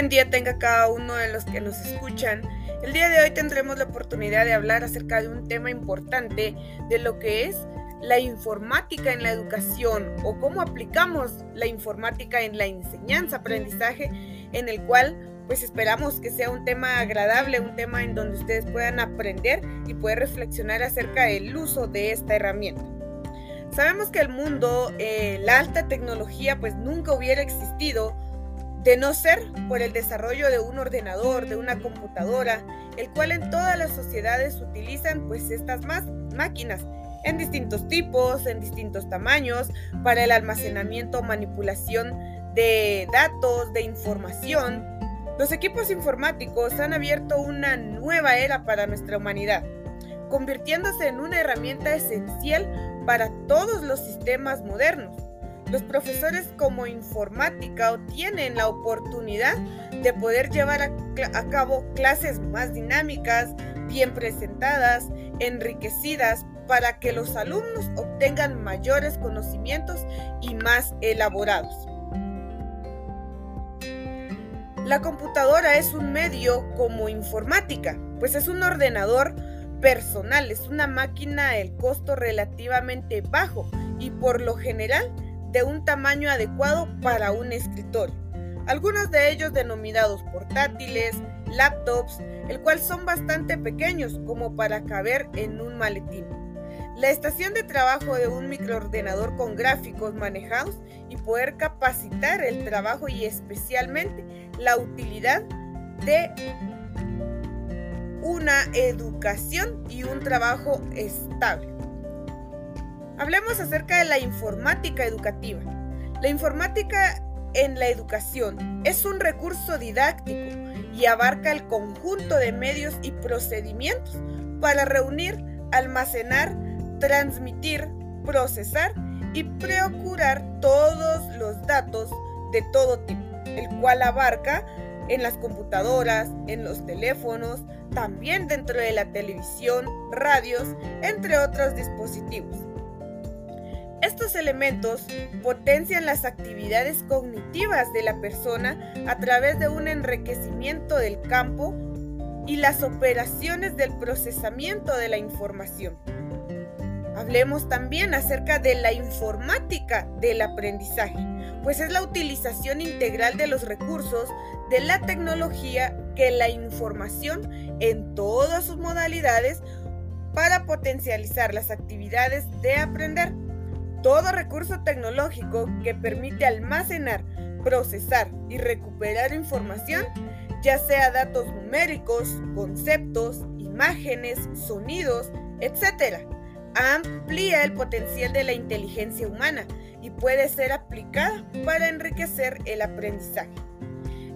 Buen día tenga cada uno de los que nos escuchan. El día de hoy tendremos la oportunidad de hablar acerca de un tema importante de lo que es la informática en la educación o cómo aplicamos la informática en la enseñanza, aprendizaje, en el cual pues esperamos que sea un tema agradable, un tema en donde ustedes puedan aprender y poder reflexionar acerca del uso de esta herramienta. Sabemos que el mundo, eh, la alta tecnología, pues nunca hubiera existido de no ser por el desarrollo de un ordenador, de una computadora, el cual en todas las sociedades utilizan pues estas más máquinas en distintos tipos, en distintos tamaños, para el almacenamiento manipulación de datos, de información. Los equipos informáticos han abierto una nueva era para nuestra humanidad, convirtiéndose en una herramienta esencial para todos los sistemas modernos. Los profesores como informática tienen la oportunidad de poder llevar a, a, cabo clases más dinámicas, bien presentadas, enriquecidas para que los alumnos obtengan mayores conocimientos y más elaborados. La computadora es un medio como informática, pues es un ordenador personal, es una máquina el costo relativamente bajo y por lo general de un tamaño adecuado para un escritorio. Algunos de ellos denominados portátiles, laptops, el cual son bastante pequeños como para caber en un maletín la estación de trabajo de un microordenador con gráficos manejados y poder capacitar el trabajo y especialmente la utilidad de una educación y un trabajo estable. Hablemos acerca de la informática educativa. La informática en la educación es un recurso didáctico y abarca el conjunto de medios y procedimientos para reunir, almacenar, transmitir, procesar y procurar todos los datos de todo tipo, el cual abarca en las computadoras, en los teléfonos, también dentro de la televisión, radios, entre otros dispositivos. Estos elementos potencian las actividades cognitivas de la persona a través de un enriquecimiento del campo y las operaciones del procesamiento de la información. Hablemos también acerca de la informática del aprendizaje, pues es la utilización integral de los recursos de la tecnología que la información en todas sus modalidades para potencializar las actividades de aprender. Todo recurso tecnológico que permite almacenar, procesar y recuperar información, ya sea datos numéricos, conceptos, imágenes, sonidos, etc amplía el potencial de la inteligencia humana y puede ser aplicada para enriquecer el aprendizaje.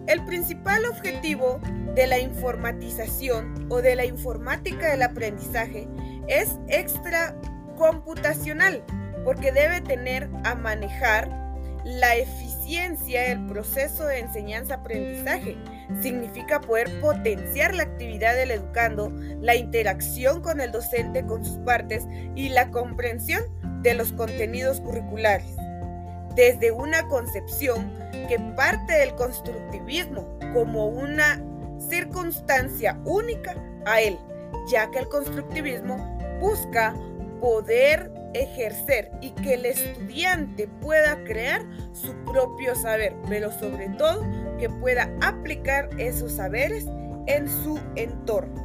El principal objetivo de la informatización o de la informática del aprendizaje es extra computacional porque debe tener a manejar la eficiencia del proceso de enseñanza-aprendizaje significa poder potenciar la actividad del educando, la interacción con el docente con sus partes y la comprensión de los contenidos curriculares. Desde una concepción que parte del constructivismo como una circunstancia única a él, ya que el constructivismo busca poder ejercer y que el estudiante pueda crear su propio saber, pero sobre todo que pueda aplicar esos saberes en su entorno.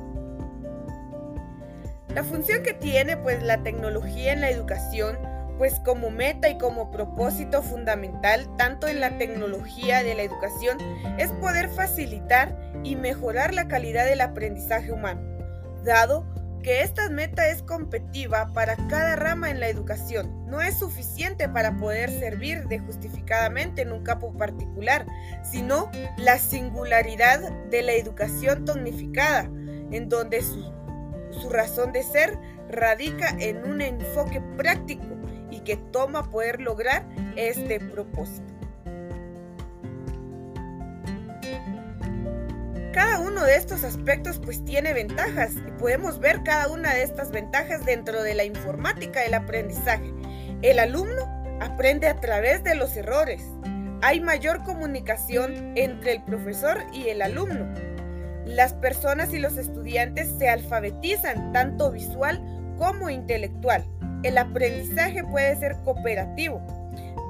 La función que tiene pues la tecnología en la educación pues como meta y como propósito fundamental tanto en la tecnología de la educación es poder facilitar y mejorar la calidad del aprendizaje humano, dado que esta meta es competitiva para cada rama en la educación. No es suficiente para poder servir de justificadamente en un campo particular, sino la singularidad de la educación tonificada, en donde su, su razón de ser radica en un enfoque práctico y que toma poder lograr este propósito. Cada uno de estos aspectos pues tiene ventajas y podemos ver cada una de estas ventajas dentro de la informática del aprendizaje. El alumno aprende a través de los errores, hay mayor comunicación entre el profesor y el alumno. Las personas y los estudiantes se alfabetizan tanto visual como intelectual. El aprendizaje puede ser cooperativo,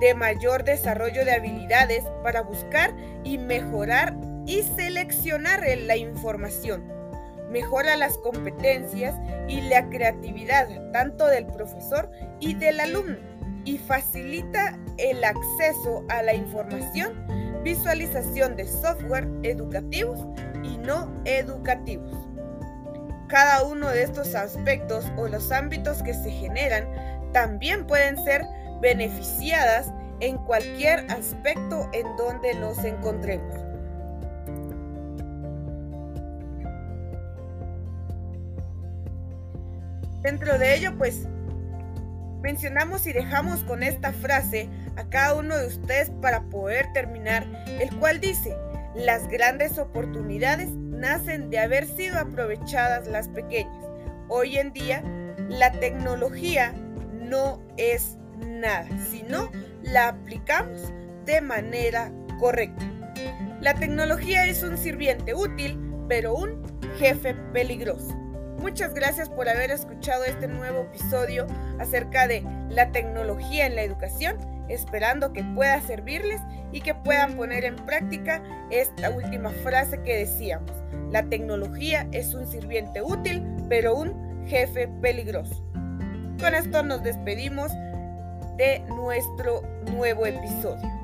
de mayor desarrollo de habilidades para buscar y mejorar y seleccionar la información. Mejora las competencias y la creatividad tanto del profesor y del alumno y facilita el acceso a la información, visualización de software educativos y no educativos. Cada uno de estos aspectos o los ámbitos que se generan también pueden ser beneficiadas en cualquier aspecto en donde nos encontremos. Dentro de ello, pues, mencionamos y dejamos con esta frase a cada uno de ustedes para poder terminar, el cual dice, las grandes oportunidades nacen de haber sido aprovechadas las pequeñas. Hoy en día, la tecnología no es nada, sino la aplicamos de manera correcta. La tecnología es un sirviente útil, pero un jefe peligroso. Muchas gracias por haber escuchado este nuevo episodio acerca de la tecnología en la educación, esperando que pueda servirles y que puedan poner en práctica esta última frase que decíamos. La tecnología es un sirviente útil, pero un jefe peligroso. Con esto nos despedimos de nuestro nuevo episodio.